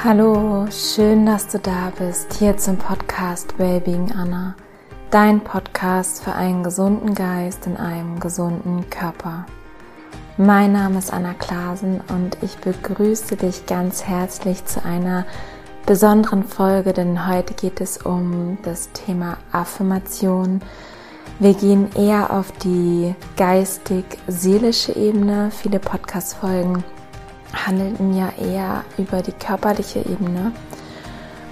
Hallo, schön, dass du da bist, hier zum Podcast Wellbeing Anna, dein Podcast für einen gesunden Geist in einem gesunden Körper. Mein Name ist Anna Klasen und ich begrüße dich ganz herzlich zu einer besonderen Folge, denn heute geht es um das Thema Affirmation. Wir gehen eher auf die geistig-seelische Ebene. Viele Podcast-Folgen handelten ja eher über die körperliche Ebene.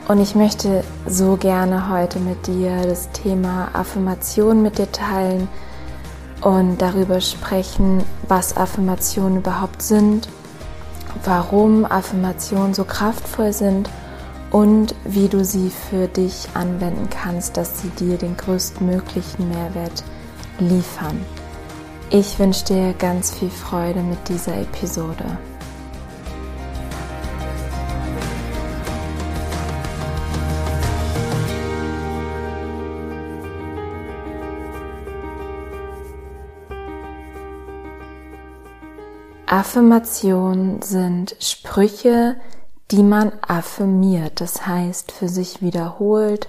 Und ich möchte so gerne heute mit dir das Thema Affirmation mit dir teilen und darüber sprechen, was Affirmationen überhaupt sind, warum Affirmationen so kraftvoll sind und wie du sie für dich anwenden kannst, dass sie dir den größtmöglichen Mehrwert liefern. Ich wünsche dir ganz viel Freude mit dieser Episode. Affirmationen sind Sprüche, die man affirmiert, das heißt für sich wiederholt,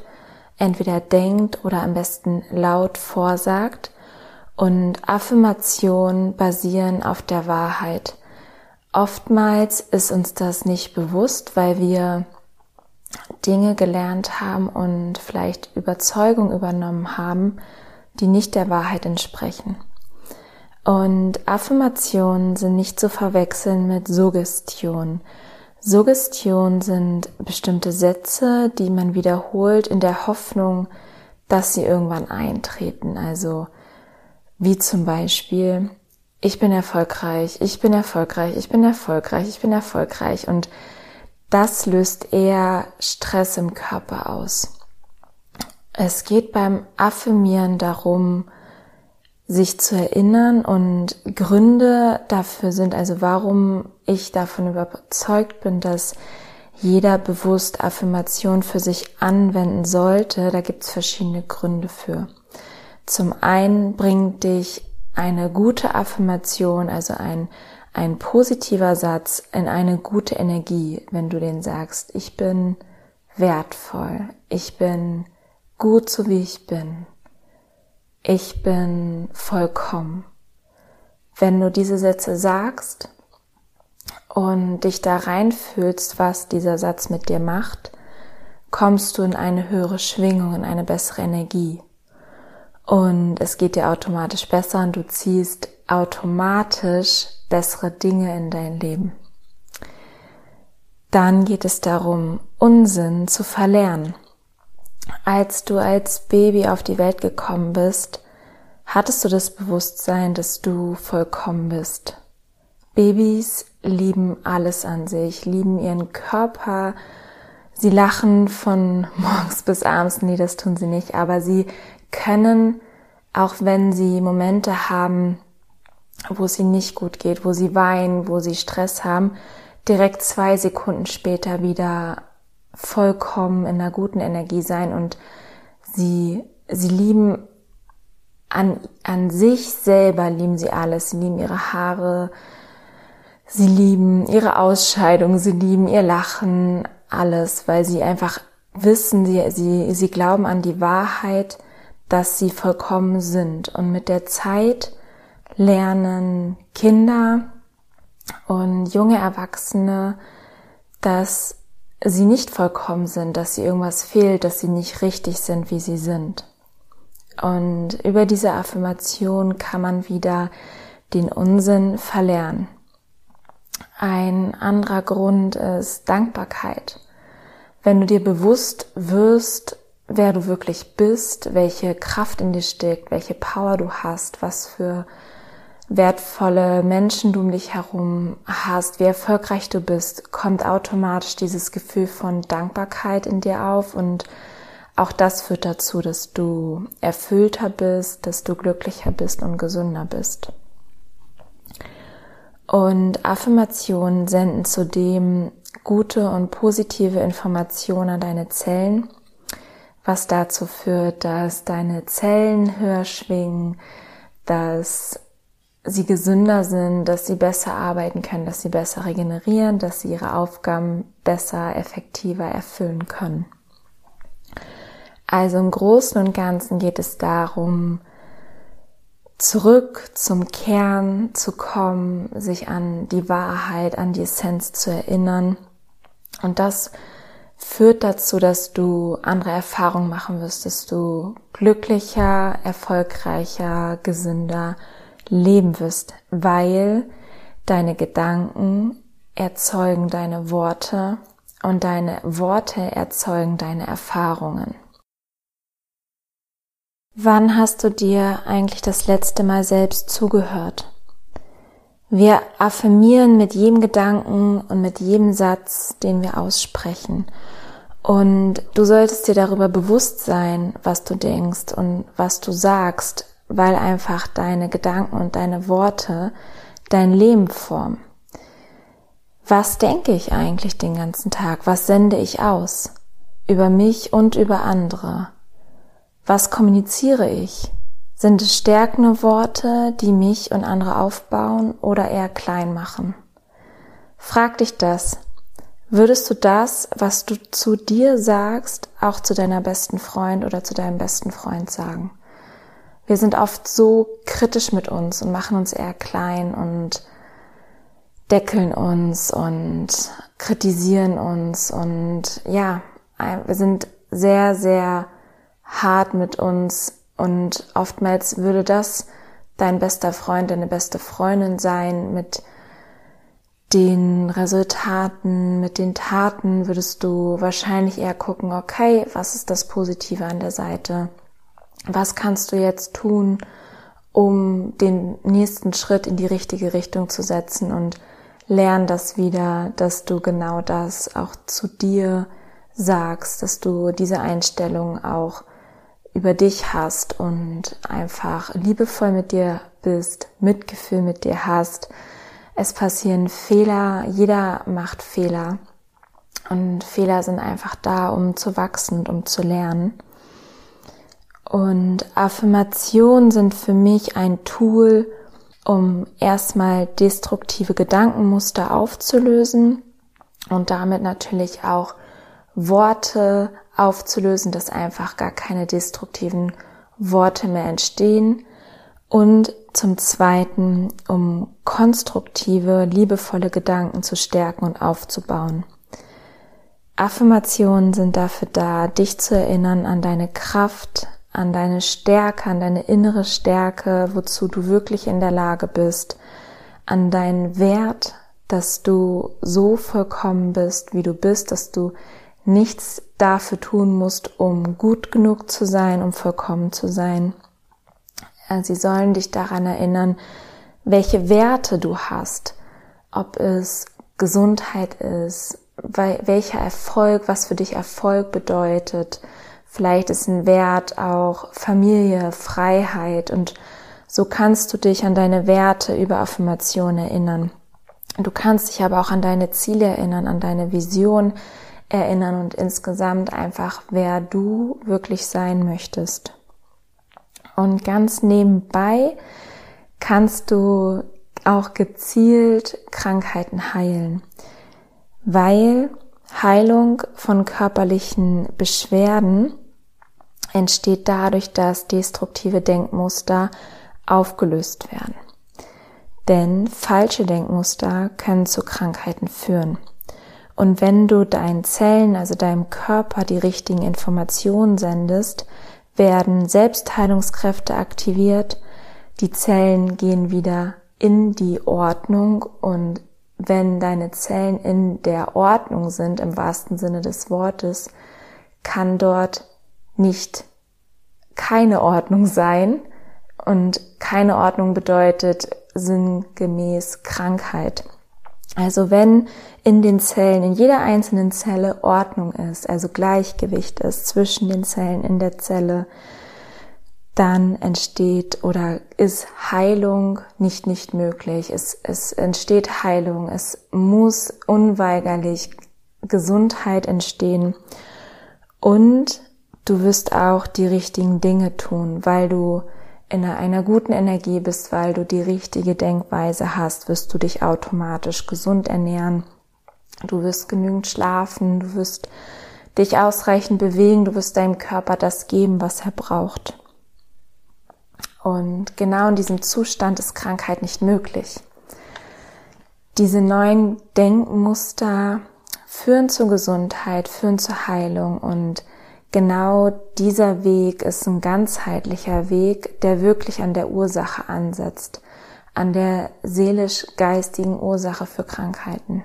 entweder denkt oder am besten laut vorsagt. Und Affirmationen basieren auf der Wahrheit. Oftmals ist uns das nicht bewusst, weil wir Dinge gelernt haben und vielleicht Überzeugung übernommen haben, die nicht der Wahrheit entsprechen. Und Affirmationen sind nicht zu verwechseln mit Suggestion. Suggestion sind bestimmte Sätze, die man wiederholt in der Hoffnung, dass sie irgendwann eintreten. Also wie zum Beispiel, ich bin erfolgreich, ich bin erfolgreich, ich bin erfolgreich, ich bin erfolgreich. Und das löst eher Stress im Körper aus. Es geht beim Affirmieren darum, sich zu erinnern und Gründe dafür sind, also warum ich davon überzeugt bin, dass jeder bewusst Affirmation für sich anwenden sollte, da gibt es verschiedene Gründe für. Zum einen bringt dich eine gute Affirmation, also ein, ein positiver Satz in eine gute Energie, wenn du den sagst, ich bin wertvoll, ich bin gut so wie ich bin, ich bin vollkommen. Wenn du diese Sätze sagst und dich da reinfühlst, was dieser Satz mit dir macht, kommst du in eine höhere Schwingung, in eine bessere Energie. Und es geht dir automatisch besser und du ziehst automatisch bessere Dinge in dein Leben. Dann geht es darum, Unsinn zu verlernen. Als du als Baby auf die Welt gekommen bist, hattest du das Bewusstsein, dass du vollkommen bist. Babys lieben alles an sich, lieben ihren Körper, sie lachen von morgens bis abends, nee, das tun sie nicht, aber sie können, auch wenn sie Momente haben, wo es ihnen nicht gut geht, wo sie weinen, wo sie Stress haben, direkt zwei Sekunden später wieder vollkommen in einer guten Energie sein und sie, sie lieben an, an sich selber lieben sie alles. Sie lieben ihre Haare, sie lieben ihre Ausscheidung, sie lieben ihr Lachen, alles, weil sie einfach wissen, sie, sie, sie glauben an die Wahrheit, dass sie vollkommen sind. Und mit der Zeit lernen Kinder und junge Erwachsene, dass sie nicht vollkommen sind, dass sie irgendwas fehlt, dass sie nicht richtig sind, wie sie sind. Und über diese Affirmation kann man wieder den Unsinn verlernen. Ein anderer Grund ist Dankbarkeit. Wenn du dir bewusst wirst, wer du wirklich bist, welche Kraft in dir steckt, welche Power du hast, was für wertvolle Menschen du um dich herum hast, wie erfolgreich du bist, kommt automatisch dieses Gefühl von Dankbarkeit in dir auf und auch das führt dazu, dass du erfüllter bist, dass du glücklicher bist und gesünder bist. Und Affirmationen senden zudem gute und positive Informationen an deine Zellen, was dazu führt, dass deine Zellen höher schwingen, dass sie gesünder sind, dass sie besser arbeiten können, dass sie besser regenerieren, dass sie ihre Aufgaben besser, effektiver erfüllen können. Also im Großen und Ganzen geht es darum, zurück zum Kern zu kommen, sich an die Wahrheit, an die Essenz zu erinnern. Und das führt dazu, dass du andere Erfahrungen machen wirst, dass du glücklicher, erfolgreicher, gesünder leben wirst, weil deine Gedanken erzeugen deine Worte und deine Worte erzeugen deine Erfahrungen. Wann hast du dir eigentlich das letzte Mal selbst zugehört? Wir affirmieren mit jedem Gedanken und mit jedem Satz, den wir aussprechen. Und du solltest dir darüber bewusst sein, was du denkst und was du sagst, weil einfach deine Gedanken und deine Worte dein Leben formen. Was denke ich eigentlich den ganzen Tag? Was sende ich aus? Über mich und über andere? Was kommuniziere ich? Sind es stärkende Worte, die mich und andere aufbauen oder eher klein machen? Frag dich das. Würdest du das, was du zu dir sagst, auch zu deiner besten Freund oder zu deinem besten Freund sagen? Wir sind oft so kritisch mit uns und machen uns eher klein und deckeln uns und kritisieren uns und ja, wir sind sehr, sehr hart mit uns und oftmals würde das dein bester Freund, deine beste Freundin sein. Mit den Resultaten, mit den Taten würdest du wahrscheinlich eher gucken, okay, was ist das Positive an der Seite? Was kannst du jetzt tun, um den nächsten Schritt in die richtige Richtung zu setzen und lern das wieder, dass du genau das auch zu dir sagst, dass du diese Einstellung auch über dich hast und einfach liebevoll mit dir bist, Mitgefühl mit dir hast. Es passieren Fehler, jeder macht Fehler. Und Fehler sind einfach da, um zu wachsen und um zu lernen. Und Affirmationen sind für mich ein Tool, um erstmal destruktive Gedankenmuster aufzulösen und damit natürlich auch Worte aufzulösen, dass einfach gar keine destruktiven Worte mehr entstehen. Und zum Zweiten, um konstruktive, liebevolle Gedanken zu stärken und aufzubauen. Affirmationen sind dafür da, dich zu erinnern an deine Kraft, an deine Stärke, an deine innere Stärke, wozu du wirklich in der Lage bist, an deinen Wert, dass du so vollkommen bist, wie du bist, dass du nichts dafür tun musst, um gut genug zu sein, um vollkommen zu sein. Sie sollen dich daran erinnern, welche Werte du hast, ob es Gesundheit ist, welcher Erfolg, was für dich Erfolg bedeutet. Vielleicht ist ein Wert auch Familie, Freiheit und so kannst du dich an deine Werte über Affirmation erinnern. Du kannst dich aber auch an deine Ziele erinnern, an deine Vision, erinnern und insgesamt einfach, wer du wirklich sein möchtest. Und ganz nebenbei kannst du auch gezielt Krankheiten heilen, weil Heilung von körperlichen Beschwerden entsteht dadurch, dass destruktive Denkmuster aufgelöst werden. Denn falsche Denkmuster können zu Krankheiten führen. Und wenn du deinen Zellen, also deinem Körper, die richtigen Informationen sendest, werden Selbstheilungskräfte aktiviert, die Zellen gehen wieder in die Ordnung und wenn deine Zellen in der Ordnung sind, im wahrsten Sinne des Wortes, kann dort nicht keine Ordnung sein und keine Ordnung bedeutet sinngemäß Krankheit. Also wenn in den Zellen, in jeder einzelnen Zelle Ordnung ist, also Gleichgewicht ist zwischen den Zellen in der Zelle, dann entsteht oder ist Heilung nicht nicht möglich. Es, es entsteht Heilung. Es muss unweigerlich Gesundheit entstehen. Und du wirst auch die richtigen Dinge tun, weil du in einer guten Energie bist, weil du die richtige Denkweise hast, wirst du dich automatisch gesund ernähren. Du wirst genügend schlafen, du wirst dich ausreichend bewegen, du wirst deinem Körper das geben, was er braucht. Und genau in diesem Zustand ist Krankheit nicht möglich. Diese neuen Denkmuster führen zur Gesundheit, führen zur Heilung und genau dieser Weg ist ein ganzheitlicher Weg, der wirklich an der Ursache ansetzt, an der seelisch-geistigen Ursache für Krankheiten.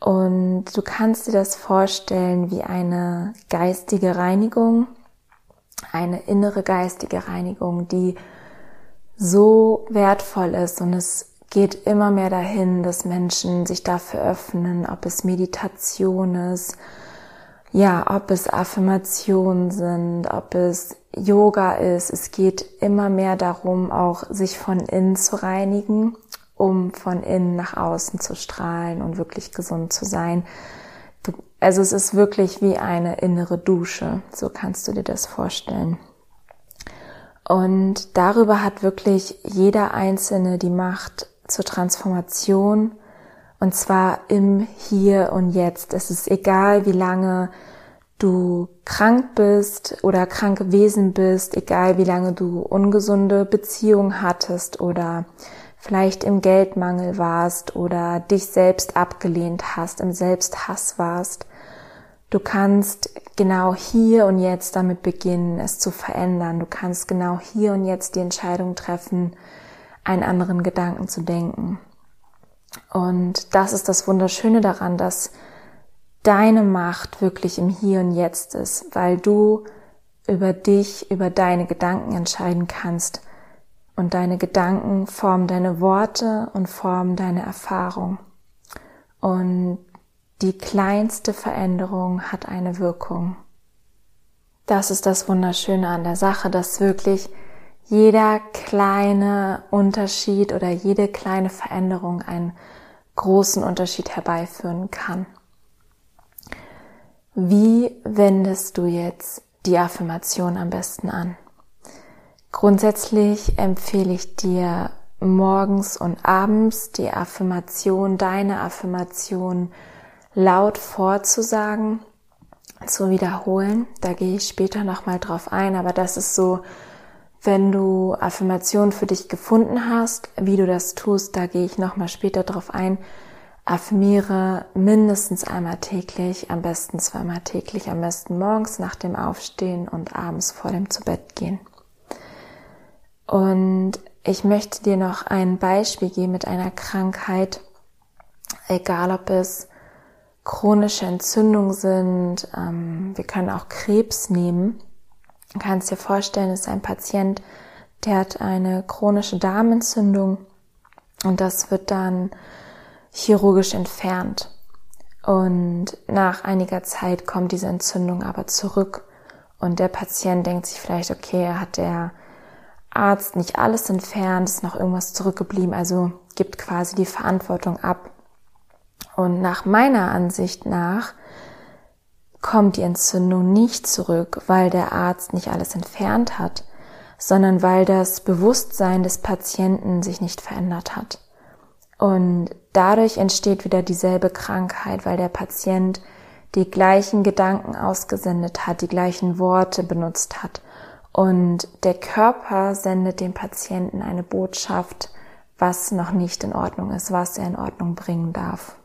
Und du kannst dir das vorstellen wie eine geistige Reinigung, eine innere geistige Reinigung, die so wertvoll ist und es geht immer mehr dahin, dass Menschen sich dafür öffnen, ob es Meditation ist, ja, ob es Affirmationen sind, ob es Yoga ist. Es geht immer mehr darum, auch sich von innen zu reinigen, um von innen nach außen zu strahlen und wirklich gesund zu sein. Also es ist wirklich wie eine innere Dusche. So kannst du dir das vorstellen. Und darüber hat wirklich jeder Einzelne die Macht zur Transformation und zwar im Hier und Jetzt. Es ist egal, wie lange du krank bist oder krank gewesen bist, egal wie lange du ungesunde Beziehungen hattest oder vielleicht im Geldmangel warst oder dich selbst abgelehnt hast, im Selbsthass warst. Du kannst genau hier und jetzt damit beginnen, es zu verändern. Du kannst genau hier und jetzt die Entscheidung treffen, einen anderen Gedanken zu denken. Und das ist das Wunderschöne daran, dass deine Macht wirklich im Hier und Jetzt ist, weil du über dich, über deine Gedanken entscheiden kannst. Und deine Gedanken formen deine Worte und formen deine Erfahrung. Und die kleinste Veränderung hat eine Wirkung. Das ist das Wunderschöne an der Sache, dass wirklich jeder kleine Unterschied oder jede kleine Veränderung einen großen Unterschied herbeiführen kann. Wie wendest du jetzt die Affirmation am besten an? Grundsätzlich empfehle ich dir morgens und abends die Affirmation, deine Affirmation laut vorzusagen, zu wiederholen. Da gehe ich später nochmal drauf ein, aber das ist so wenn du Affirmationen für dich gefunden hast, wie du das tust, da gehe ich nochmal später drauf ein. Affirmiere mindestens einmal täglich, am besten zweimal täglich, am besten morgens nach dem Aufstehen und abends vor dem Zubettgehen. Und ich möchte dir noch ein Beispiel geben mit einer Krankheit, egal ob es chronische Entzündungen sind, ähm, wir können auch Krebs nehmen. Du kannst dir vorstellen, es ist ein Patient, der hat eine chronische Darmentzündung und das wird dann chirurgisch entfernt. Und nach einiger Zeit kommt diese Entzündung aber zurück und der Patient denkt sich vielleicht, okay, hat der Arzt nicht alles entfernt, ist noch irgendwas zurückgeblieben, also gibt quasi die Verantwortung ab. Und nach meiner Ansicht nach kommt die Entzündung nicht zurück, weil der Arzt nicht alles entfernt hat, sondern weil das Bewusstsein des Patienten sich nicht verändert hat. Und dadurch entsteht wieder dieselbe Krankheit, weil der Patient die gleichen Gedanken ausgesendet hat, die gleichen Worte benutzt hat. Und der Körper sendet dem Patienten eine Botschaft, was noch nicht in Ordnung ist, was er in Ordnung bringen darf.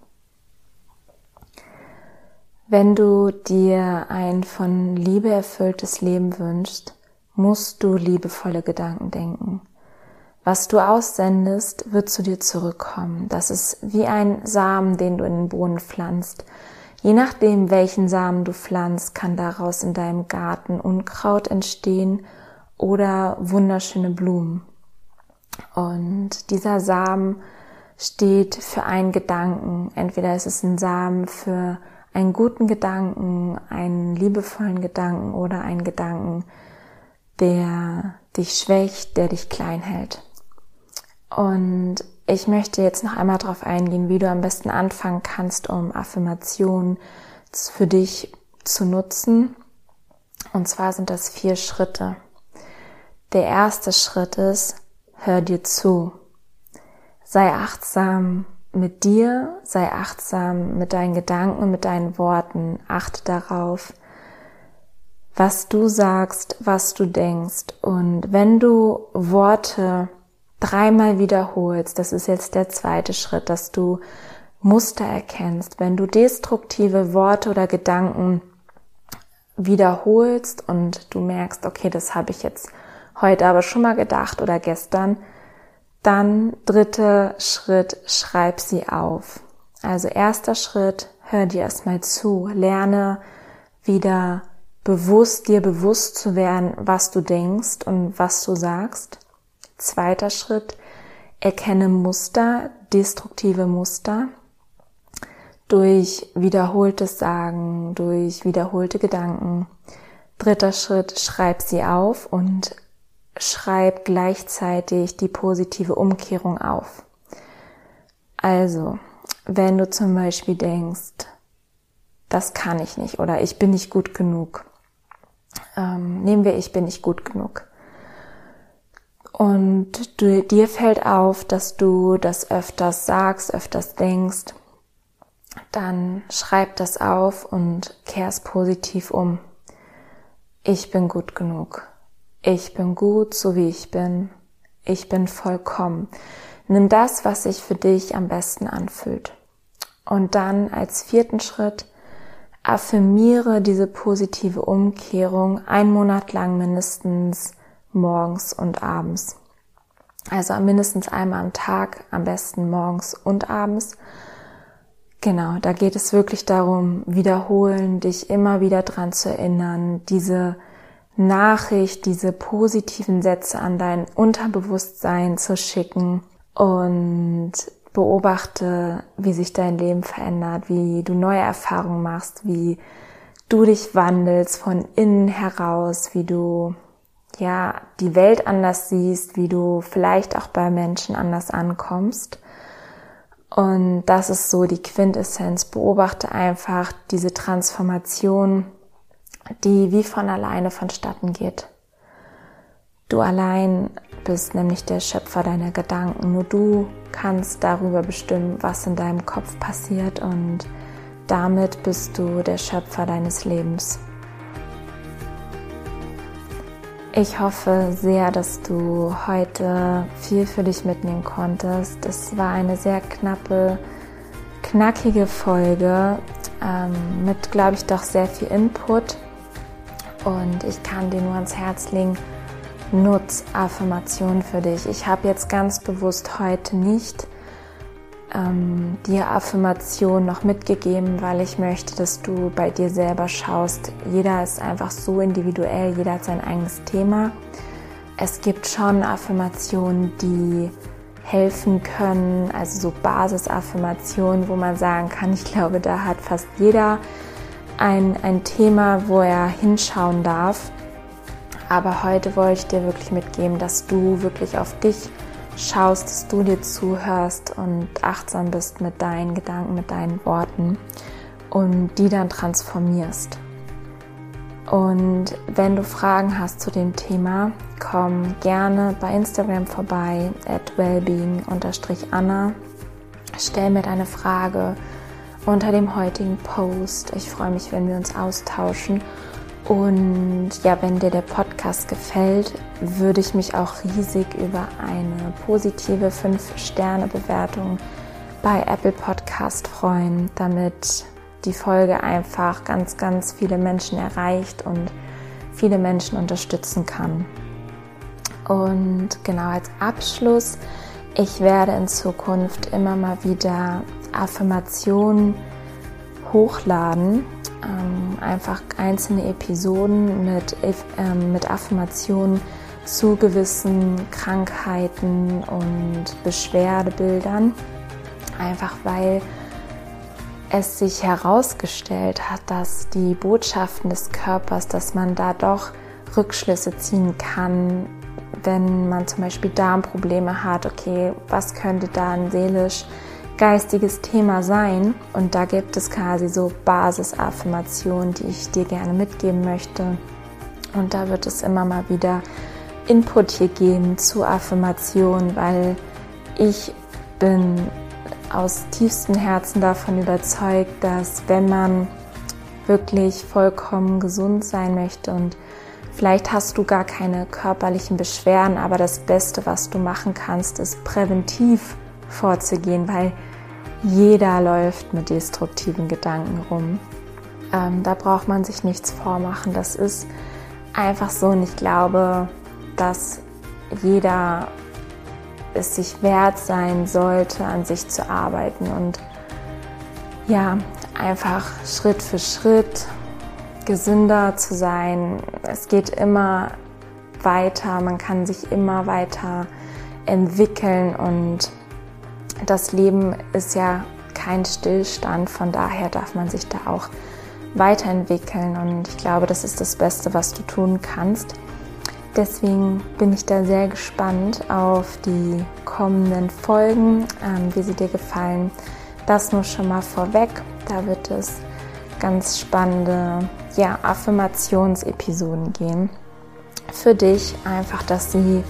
Wenn du dir ein von Liebe erfülltes Leben wünschst, musst du liebevolle Gedanken denken. Was du aussendest, wird zu dir zurückkommen. Das ist wie ein Samen, den du in den Boden pflanzt. Je nachdem, welchen Samen du pflanzt, kann daraus in deinem Garten Unkraut entstehen oder wunderschöne Blumen. Und dieser Samen steht für einen Gedanken. Entweder ist es ein Samen für einen guten Gedanken, einen liebevollen Gedanken oder einen Gedanken, der dich schwächt, der dich klein hält. Und ich möchte jetzt noch einmal darauf eingehen, wie du am besten anfangen kannst, um Affirmationen für dich zu nutzen. Und zwar sind das vier Schritte. Der erste Schritt ist, hör dir zu. Sei achtsam mit dir, sei achtsam mit deinen Gedanken, mit deinen Worten. Achte darauf, was du sagst, was du denkst. Und wenn du Worte dreimal wiederholst, das ist jetzt der zweite Schritt, dass du Muster erkennst, wenn du destruktive Worte oder Gedanken wiederholst und du merkst, okay, das habe ich jetzt heute aber schon mal gedacht oder gestern, dann dritter Schritt, schreib sie auf. Also erster Schritt, hör dir erstmal zu, lerne wieder bewusst dir bewusst zu werden, was du denkst und was du sagst. Zweiter Schritt, erkenne Muster, destruktive Muster durch wiederholtes Sagen, durch wiederholte Gedanken. Dritter Schritt, schreib sie auf und schreib gleichzeitig die positive Umkehrung auf. Also, wenn du zum Beispiel denkst, das kann ich nicht oder ich bin nicht gut genug. Ähm, nehmen wir, ich bin nicht gut genug. Und du, dir fällt auf, dass du das öfters sagst, öfters denkst, dann schreib das auf und kehr's positiv um. Ich bin gut genug. Ich bin gut, so wie ich bin. Ich bin vollkommen. Nimm das, was sich für dich am besten anfühlt. Und dann als vierten Schritt affirmiere diese positive Umkehrung ein Monat lang mindestens morgens und abends. Also mindestens einmal am Tag, am besten morgens und abends. Genau, da geht es wirklich darum, wiederholen, dich immer wieder dran zu erinnern, diese Nachricht, diese positiven Sätze an dein Unterbewusstsein zu schicken und beobachte, wie sich dein Leben verändert, wie du neue Erfahrungen machst, wie du dich wandelst von innen heraus, wie du ja die Welt anders siehst, wie du vielleicht auch bei Menschen anders ankommst. Und das ist so die Quintessenz. Beobachte einfach diese Transformation, die wie von alleine vonstatten geht. Du allein bist nämlich der Schöpfer deiner Gedanken. Nur du kannst darüber bestimmen, was in deinem Kopf passiert und damit bist du der Schöpfer deines Lebens. Ich hoffe sehr, dass du heute viel für dich mitnehmen konntest. Es war eine sehr knappe, knackige Folge ähm, mit, glaube ich, doch sehr viel Input. Und ich kann dir nur ans Herz legen, nutz Affirmationen für dich. Ich habe jetzt ganz bewusst heute nicht ähm, dir Affirmation noch mitgegeben, weil ich möchte, dass du bei dir selber schaust. Jeder ist einfach so individuell, jeder hat sein eigenes Thema. Es gibt schon Affirmationen, die helfen können, also so Basisaffirmationen, wo man sagen kann, ich glaube, da hat fast jeder ein, ein Thema, wo er hinschauen darf. Aber heute wollte ich dir wirklich mitgeben, dass du wirklich auf dich schaust, dass du dir zuhörst und achtsam bist mit deinen Gedanken, mit deinen Worten und die dann transformierst. Und wenn du Fragen hast zu dem Thema, komm gerne bei Instagram vorbei at wellbeing-anna. Stell mir deine Frage unter dem heutigen Post. Ich freue mich, wenn wir uns austauschen und ja, wenn dir der Podcast gefällt, würde ich mich auch riesig über eine positive 5-Sterne-Bewertung bei Apple Podcast freuen, damit die Folge einfach ganz, ganz viele Menschen erreicht und viele Menschen unterstützen kann. Und genau als Abschluss, ich werde in Zukunft immer mal wieder Affirmationen hochladen ähm, einfach einzelne Episoden mit, ähm, mit Affirmationen zu gewissen Krankheiten und Beschwerdebildern. Einfach weil es sich herausgestellt hat, dass die Botschaften des Körpers, dass man da doch Rückschlüsse ziehen kann, wenn man zum Beispiel Darmprobleme hat. Okay, was könnte dann seelisch geistiges Thema sein. Und da gibt es quasi so Basisaffirmationen, die ich dir gerne mitgeben möchte. Und da wird es immer mal wieder Input hier geben zu Affirmationen, weil ich bin aus tiefstem Herzen davon überzeugt, dass wenn man wirklich vollkommen gesund sein möchte und vielleicht hast du gar keine körperlichen Beschwerden, aber das Beste, was du machen kannst, ist präventiv vorzugehen, weil jeder läuft mit destruktiven Gedanken rum. Ähm, da braucht man sich nichts vormachen. Das ist einfach so und ich glaube, dass jeder es sich wert sein sollte, an sich zu arbeiten und ja, einfach Schritt für Schritt gesünder zu sein. Es geht immer weiter, man kann sich immer weiter entwickeln und das Leben ist ja kein Stillstand, von daher darf man sich da auch weiterentwickeln und ich glaube, das ist das Beste, was du tun kannst. Deswegen bin ich da sehr gespannt auf die kommenden Folgen, ähm, wie sie dir gefallen. Das nur schon mal vorweg. Da wird es ganz spannende ja, Affirmationsepisoden gehen. Für dich einfach, dass sie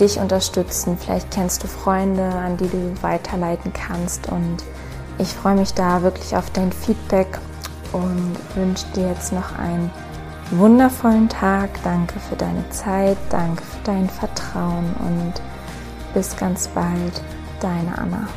dich unterstützen. Vielleicht kennst du Freunde, an die du weiterleiten kannst. Und ich freue mich da wirklich auf dein Feedback und wünsche dir jetzt noch einen wundervollen Tag. Danke für deine Zeit, danke für dein Vertrauen und bis ganz bald, deine Anna.